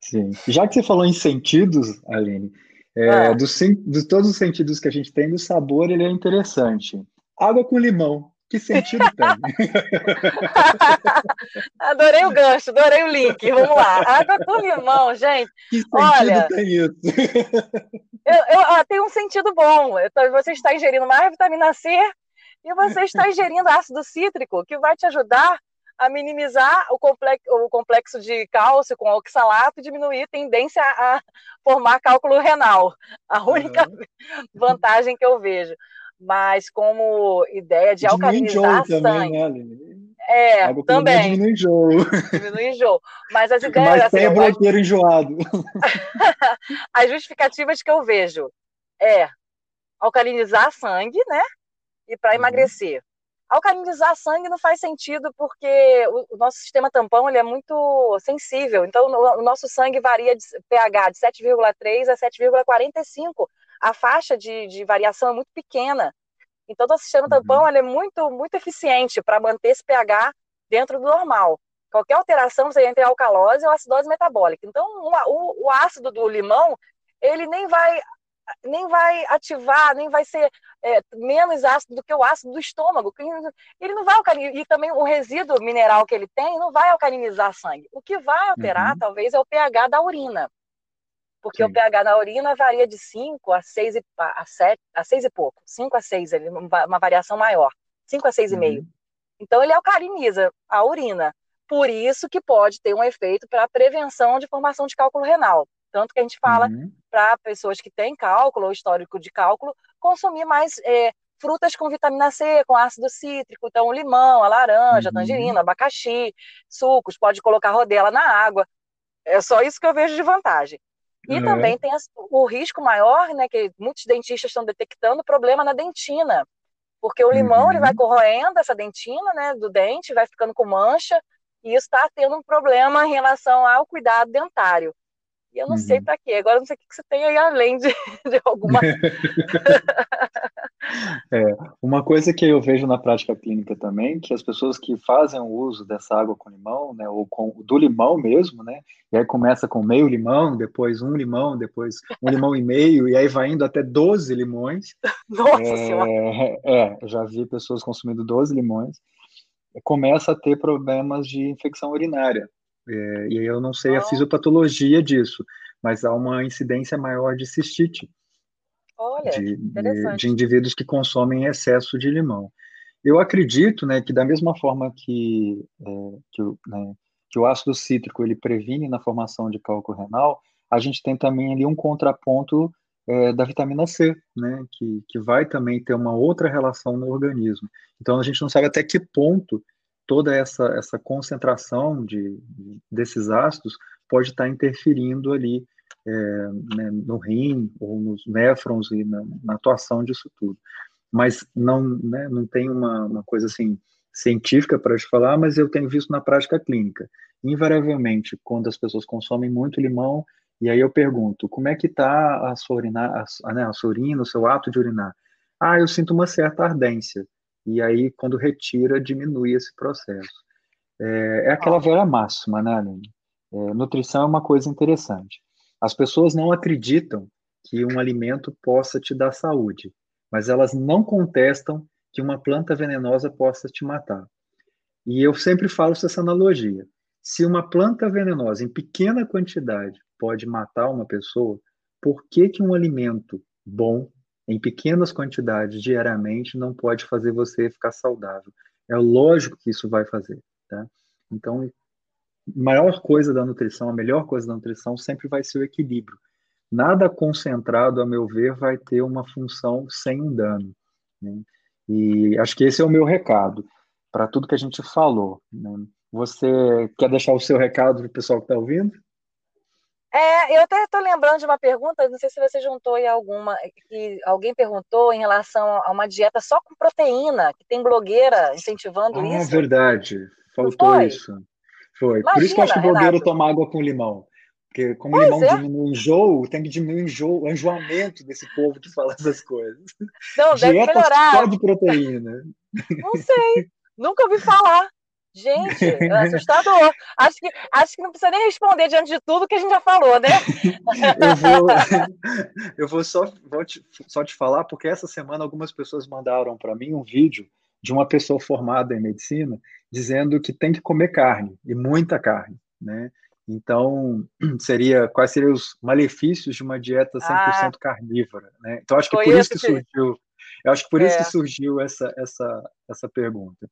Sim. Já que você falou em sentidos, Aline, é, ah. dos, dos todos os sentidos que a gente tem, do sabor, ele é interessante. Água com limão. Que sentido tem? adorei o gancho, adorei o link. Vamos lá. Água com limão, gente. Que sentido Olha, tem isso? eu, eu, tem um sentido bom. Você está ingerindo mais vitamina C e você está ingerindo ácido cítrico, que vai te ajudar a minimizar o complexo, o complexo de cálcio com oxalato e diminuir a tendência a formar cálculo renal. A única uhum. vantagem que eu vejo mas como ideia de alcalinizar sangue. Também, né, é, Água também. Diminui enjoo. Diminui enjoo. Mas as ideias. Mas assim, tem bloqueiro enjoado. as justificativas que eu vejo é alcalinizar sangue, né? E para uhum. emagrecer. Alcalinizar sangue não faz sentido porque o, nosso sistema tampão ele é muito sensível. Então, o nosso sangue varia de pH de 7,3 a 7,45 a faixa de, de variação é muito pequena. Então, o sistema uhum. tampão ele é muito, muito eficiente para manter esse pH dentro do normal. Qualquer alteração você entre a alcalose ou a acidose metabólica. Então, o, o ácido do limão, ele nem vai nem vai ativar, nem vai ser é, menos ácido do que o ácido do estômago. Ele não vai alcalinizar, e também o resíduo mineral que ele tem não vai alcalinizar sangue. O que vai alterar, uhum. talvez, é o pH da urina porque Sim. o pH na urina varia de 5 a 6 e, a 7, a 6 e pouco, 5 a 6, uma variação maior, 5 a 6,5. Uhum. Então ele alcaliniza a urina. Por isso que pode ter um efeito para a prevenção de formação de cálculo renal. Tanto que a gente fala uhum. para pessoas que têm cálculo ou histórico de cálculo, consumir mais é, frutas com vitamina C, com ácido cítrico, então o limão, a laranja, uhum. a tangerina, abacaxi, sucos, pode colocar rodela na água. É só isso que eu vejo de vantagem. E uhum. também tem o risco maior, né, que muitos dentistas estão detectando, problema na dentina. Porque o limão uhum. ele vai uhum. corroendo essa dentina né, do dente, vai ficando com mancha, e isso está tendo um problema em relação ao cuidado dentário. E eu não uhum. sei para quê. Agora eu não sei o que você tem aí além de, de alguma. é, uma coisa que eu vejo na prática clínica também, que as pessoas que fazem o uso dessa água com limão, né, ou com do limão mesmo, né, e aí começa com meio limão, depois um limão, depois um limão e meio, e aí vai indo até 12 limões. Nossa é, Senhora! É, já vi pessoas consumindo 12 limões, começa a ter problemas de infecção urinária. É, e eu não sei a fisiopatologia disso, mas há uma incidência maior de cistite. Olha, de, de, de, indivíduos que consomem excesso de limão. Eu acredito, né, que da mesma forma que, é, que, o, né, que o ácido cítrico ele previne na formação de cálculo renal, a gente tem também ali um contraponto é, da vitamina C, né, que, que vai também ter uma outra relação no organismo. Então a gente não sabe até que ponto toda essa, essa concentração de, desses ácidos pode estar interferindo ali é, né, no rim ou nos néfrons e na, na, atuação disso tudo. Mas não, né, não tem uma, uma coisa assim científica para te falar, mas eu tenho visto na prática clínica. Invariavelmente, quando as pessoas consomem muito limão, e aí eu pergunto, como é que está a sua urina, a, né, a sua urina, o seu ato de urinar? Ah, eu sinto uma certa ardência. E aí, quando retira, diminui esse processo. É, é aquela velha máxima, né, Aline? É, nutrição é uma coisa interessante. As pessoas não acreditam que um alimento possa te dar saúde, mas elas não contestam que uma planta venenosa possa te matar. E eu sempre falo essa analogia. Se uma planta venenosa em pequena quantidade pode matar uma pessoa, por que, que um alimento bom em pequenas quantidades diariamente não pode fazer você ficar saudável. É lógico que isso vai fazer, tá? Então, maior coisa da nutrição, a melhor coisa da nutrição sempre vai ser o equilíbrio. Nada concentrado, a meu ver, vai ter uma função sem um dano. Né? E acho que esse é o meu recado para tudo que a gente falou. Né? Você quer deixar o seu recado para o pessoal que está ouvindo? É, eu até estou lembrando de uma pergunta, não sei se você juntou aí alguma, que alguém perguntou em relação a uma dieta só com proteína, que tem blogueira incentivando ah, isso. Ah, verdade. Faltou foi? isso. Foi. Imagina, Por isso que eu acho que blogueiro Renato. toma água com limão. Porque como pois limão é. diminui o enjoo, tem que diminuir o, enjoo, o enjoamento desse povo que fala essas coisas. Não, Dieta deve melhorar. só de proteína. Não sei. Nunca ouvi falar. Gente, é assustador. Acho que, acho que não precisa nem responder diante de tudo que a gente já falou, né? eu vou, eu vou, só, vou te, só te falar, porque essa semana algumas pessoas mandaram para mim um vídeo de uma pessoa formada em medicina dizendo que tem que comer carne, e muita carne, né? Então, seria quais seriam os malefícios de uma dieta 100% ah, carnívora, né? Então, acho que por isso que surgiu, eu acho que por é. isso que surgiu essa, essa, essa pergunta.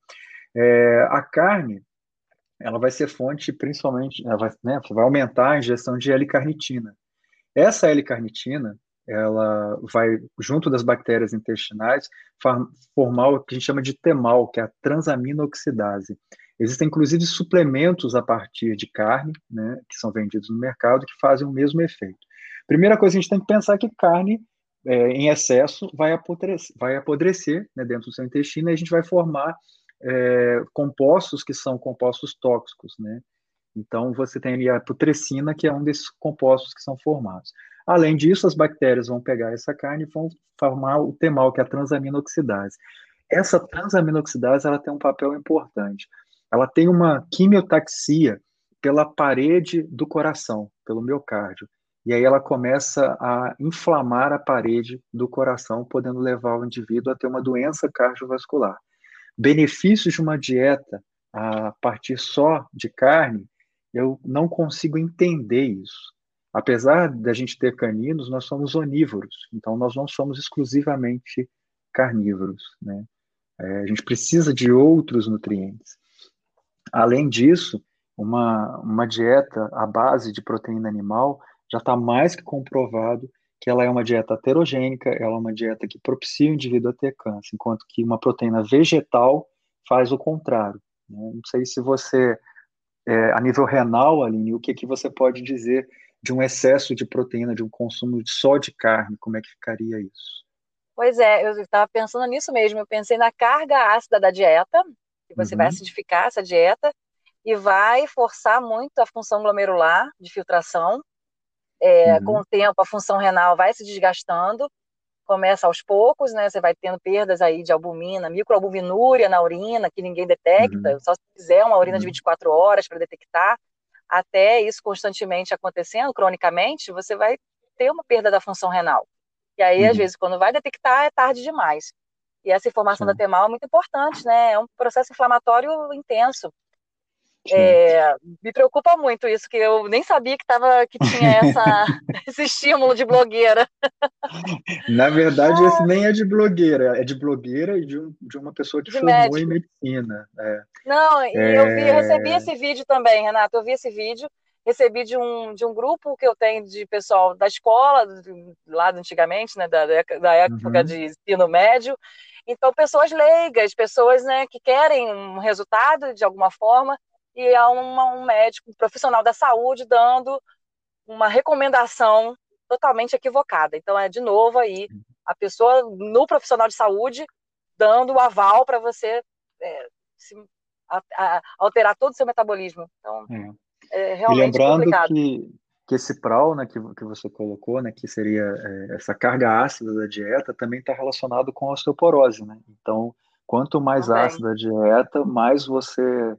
É, a carne, ela vai ser fonte principalmente, vai, né, vai aumentar a ingestão de L-carnitina. Essa L-carnitina, ela vai, junto das bactérias intestinais, formar o que a gente chama de temal, que é a transaminoxidase. Existem, inclusive, suplementos a partir de carne, né, que são vendidos no mercado, que fazem o mesmo efeito. Primeira coisa, a gente tem que pensar que carne é, em excesso vai apodrecer, vai apodrecer né, dentro do seu intestino e a gente vai formar é, compostos que são compostos tóxicos, né? Então, você tem a putrescina, que é um desses compostos que são formados. Além disso, as bactérias vão pegar essa carne e vão formar o temal, que é a transaminoxidase. Essa transaminoxidase ela tem um papel importante. Ela tem uma quimiotaxia pela parede do coração, pelo miocárdio. E aí ela começa a inflamar a parede do coração, podendo levar o indivíduo a ter uma doença cardiovascular benefícios de uma dieta a partir só de carne, eu não consigo entender isso. Apesar da gente ter caninos, nós somos onívoros, então nós não somos exclusivamente carnívoros, né? É, a gente precisa de outros nutrientes. Além disso, uma, uma dieta à base de proteína animal já está mais que comprovado que ela é uma dieta heterogênica, ela é uma dieta que propicia o indivíduo a ter câncer, enquanto que uma proteína vegetal faz o contrário. Né? Não sei se você, é, a nível renal, Aline, o que, que você pode dizer de um excesso de proteína, de um consumo só de carne, como é que ficaria isso? Pois é, eu estava pensando nisso mesmo, eu pensei na carga ácida da dieta, que você uhum. vai acidificar essa dieta, e vai forçar muito a função glomerular de filtração, é, uhum. Com o tempo, a função renal vai se desgastando, começa aos poucos, né? Você vai tendo perdas aí de albumina, microalbuminúria na urina, que ninguém detecta, uhum. só se fizer uma urina uhum. de 24 horas para detectar. Até isso constantemente acontecendo, cronicamente, você vai ter uma perda da função renal. E aí, às uhum. vezes, quando vai detectar, é tarde demais. E essa informação Sim. da TEMAL é muito importante, né? É um processo inflamatório intenso. É, me preocupa muito isso, que eu nem sabia que, tava, que tinha essa, esse estímulo de blogueira. Na verdade, esse nem é de blogueira, é de blogueira e de, um, de uma pessoa que de formou médico. em medicina. É. Não, e é... eu, vi, recebi esse vídeo também, Renato, eu vi esse vídeo, recebi de um, de um grupo que eu tenho de pessoal da escola, lá antigamente, né, da, da época uhum. de ensino médio. Então, pessoas leigas, pessoas né, que querem um resultado de alguma forma, e há uma, um médico, um profissional da saúde, dando uma recomendação totalmente equivocada. Então, é de novo aí a pessoa no profissional de saúde dando o aval para você é, se, a, a, alterar todo o seu metabolismo. Então, é, é realmente e lembrando complicado. Que, que esse PRAL, né, que, que você colocou, né, que seria é, essa carga ácida da dieta, também está relacionado com a osteoporose, né? Então, quanto mais também. ácida a dieta, mais você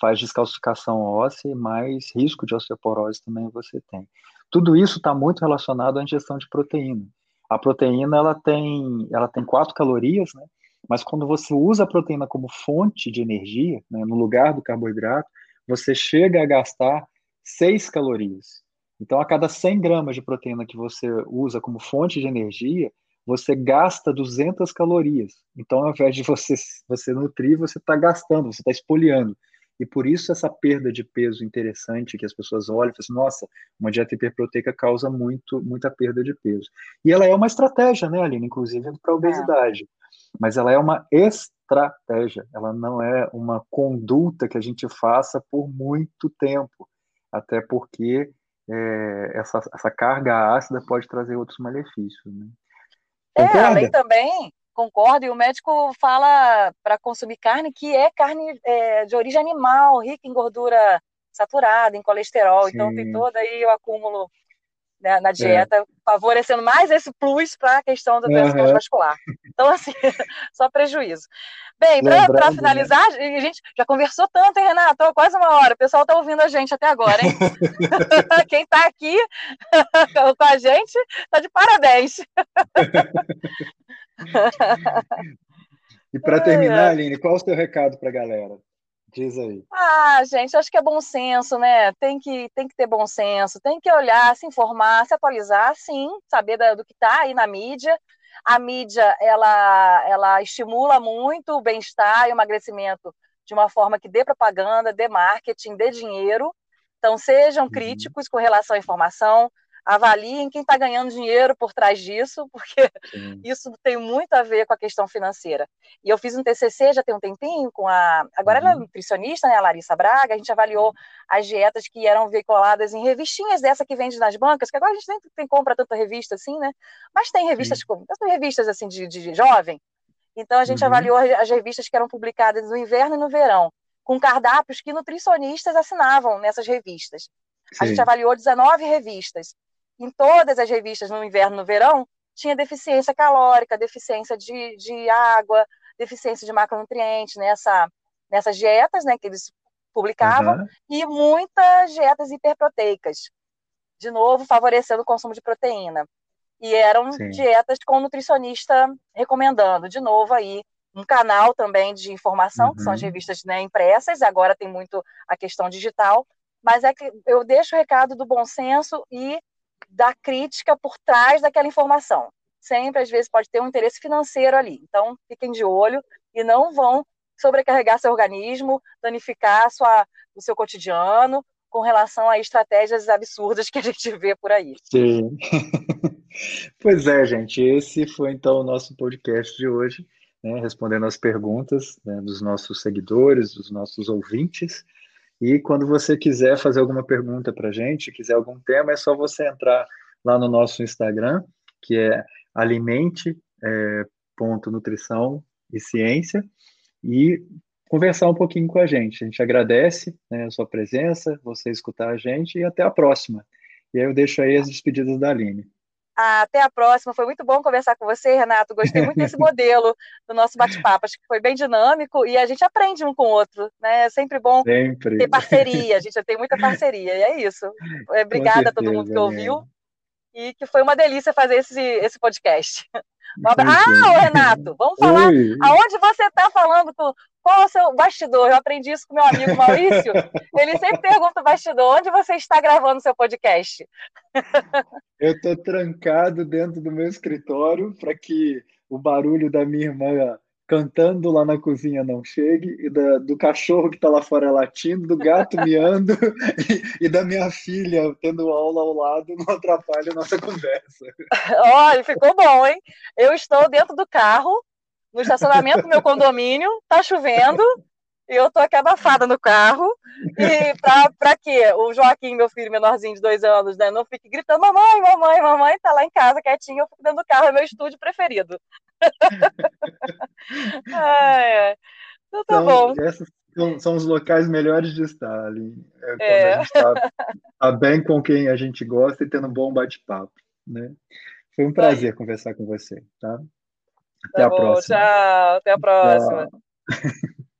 faz descalcificação óssea e mais risco de osteoporose também você tem. Tudo isso está muito relacionado à ingestão de proteína. A proteína ela tem, ela tem quatro calorias, né? Mas quando você usa a proteína como fonte de energia, né, no lugar do carboidrato, você chega a gastar 6 calorias. Então, a cada 100 gramas de proteína que você usa como fonte de energia, você gasta 200 calorias. Então, ao invés de você, você nutrir, você está gastando, você está espoliando. E por isso essa perda de peso interessante que as pessoas olham e falam assim, nossa, uma dieta hiperproteica causa muito, muita perda de peso. E ela é uma estratégia, né, Aline, inclusive para a obesidade. É mas ela é uma estratégia, ela não é uma conduta que a gente faça por muito tempo, até porque é, essa, essa, carga ácida pode trazer outros malefícios. Né? É, além também, concordo, e o médico fala para consumir carne que é carne é, de origem animal, rica em gordura saturada, em colesterol, Sim. então tem todo aí o acúmulo né, na é. dieta, é. favorecendo mais esse plus para a questão da doença uhum. cardiovascular. Então, assim, só prejuízo. Bem, para né? finalizar, né? a gente já conversou tanto, hein, Renato? Quase uma hora. O pessoal está ouvindo a gente até agora, hein? Quem está aqui com a gente está de parabéns. E para terminar, Aline, qual é o seu recado para a galera? Diz aí. Ah, gente, acho que é bom senso, né? Tem que, tem que ter bom senso, tem que olhar, se informar, se atualizar, sim, saber do que está aí na mídia. A mídia, ela, ela estimula muito o bem-estar e o emagrecimento de uma forma que dê propaganda, dê marketing, dê dinheiro. Então, sejam uhum. críticos com relação à informação, avaliem quem está ganhando dinheiro por trás disso, porque Sim. isso tem muito a ver com a questão financeira. E eu fiz um TCC já tem um tempinho com a. Agora uhum. ela é uhum. nutricionista, né, a Larissa Braga. A gente avaliou as dietas que eram veiculadas em revistinhas dessa que vende nas bancas, que agora a gente nem tem compra tanta revista assim, né? Mas tem revistas, como, revistas assim de, de jovem. Então a gente uhum. avaliou as revistas que eram publicadas no inverno e no verão, com cardápios que nutricionistas assinavam nessas revistas. Sim. A gente avaliou 19 revistas em todas as revistas no inverno e no verão, tinha deficiência calórica, deficiência de, de água, deficiência de macronutrientes nessa, nessas dietas né, que eles publicavam, uhum. e muitas dietas hiperproteicas, de novo, favorecendo o consumo de proteína. E eram Sim. dietas com nutricionista recomendando, de novo aí, um canal também de informação, uhum. que são as uhum. revistas né, impressas, agora tem muito a questão digital, mas é que eu deixo o recado do bom senso e da crítica por trás daquela informação. Sempre, às vezes, pode ter um interesse financeiro ali. Então, fiquem de olho e não vão sobrecarregar seu organismo, danificar sua, o seu cotidiano com relação a estratégias absurdas que a gente vê por aí. Sim. pois é, gente. Esse foi então o nosso podcast de hoje, né, respondendo as perguntas né, dos nossos seguidores, dos nossos ouvintes. E quando você quiser fazer alguma pergunta para a gente, quiser algum tema, é só você entrar lá no nosso Instagram, que é alimente.nutrição é, e ciência, e conversar um pouquinho com a gente. A gente agradece né, a sua presença, você escutar a gente e até a próxima. E aí eu deixo aí as despedidas da Aline. Até a próxima. Foi muito bom conversar com você, Renato. Gostei muito desse modelo do nosso bate-papo. Acho que foi bem dinâmico e a gente aprende um com o outro. Né? É sempre bom sempre. ter parceria. A gente já tem muita parceria. E é isso. Obrigada certeza, a todo mundo que ouviu. E que foi uma delícia fazer esse, esse podcast. Ah, Renato, vamos falar Oi. aonde você está falando com, qual é o seu bastidor? Eu aprendi isso com meu amigo Maurício. Ele sempre pergunta bastidor, onde você está gravando o seu podcast? Eu estou trancado dentro do meu escritório para que o barulho da minha irmã cantando lá na cozinha não chegue, e da, do cachorro que está lá fora latindo, do gato miando e, e, da minha filha tendo aula ao lado não atrapalha a nossa conversa. Olha, ficou bom, hein? Eu estou dentro do carro, no estacionamento do meu condomínio, tá chovendo, e eu tô aqui abafada no carro, e pra, pra quê? O Joaquim, meu filho menorzinho de dois anos, né, não fique gritando, mamãe, mamãe, mamãe, tá lá em casa quietinho, eu fico dentro do carro, é meu estúdio preferido. é. Então tá então, bom. Essas são, são, os locais melhores de estar ali. É quando é. a gente está tá bem com quem a gente gosta e tendo um bom bate-papo. Né? Foi um prazer conversar com você. Tá? Até tá a bom, próxima. Tchau, até a próxima. Tchau.